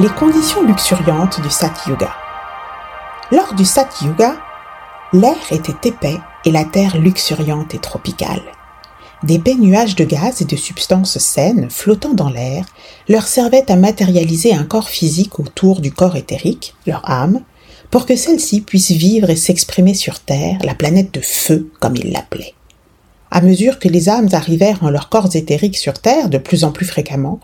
les conditions luxuriantes du Sat Yuga. Lors du Sat Yuga, l'air était épais et la terre luxuriante et tropicale. D'épais nuages de gaz et de substances saines flottant dans l'air leur servaient à matérialiser un corps physique autour du corps éthérique, leur âme, pour que celle-ci puisse vivre et s'exprimer sur Terre, la planète de feu, comme ils l'appelaient. À mesure que les âmes arrivèrent en leurs corps éthériques sur Terre de plus en plus fréquemment,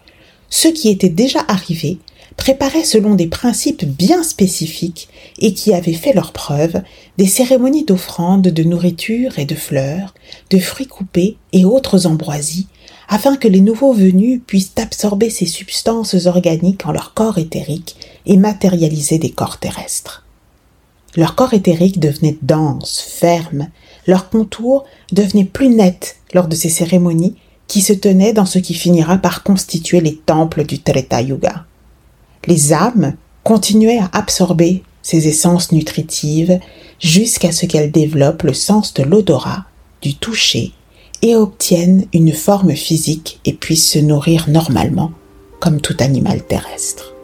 ceux qui étaient déjà arrivés préparaient selon des principes bien spécifiques et qui avaient fait leur preuve des cérémonies d'offrande de nourriture et de fleurs, de fruits coupés et autres ambroisies, afin que les nouveaux venus puissent absorber ces substances organiques en leur corps éthérique et matérialiser des corps terrestres. Leur corps éthérique devenait dense, ferme, leur contour devenait plus net lors de ces cérémonies qui se tenaient dans ce qui finira par constituer les temples du Treta Yuga. Les âmes continuaient à absorber ces essences nutritives jusqu'à ce qu'elles développent le sens de l'odorat, du toucher et obtiennent une forme physique et puissent se nourrir normalement comme tout animal terrestre.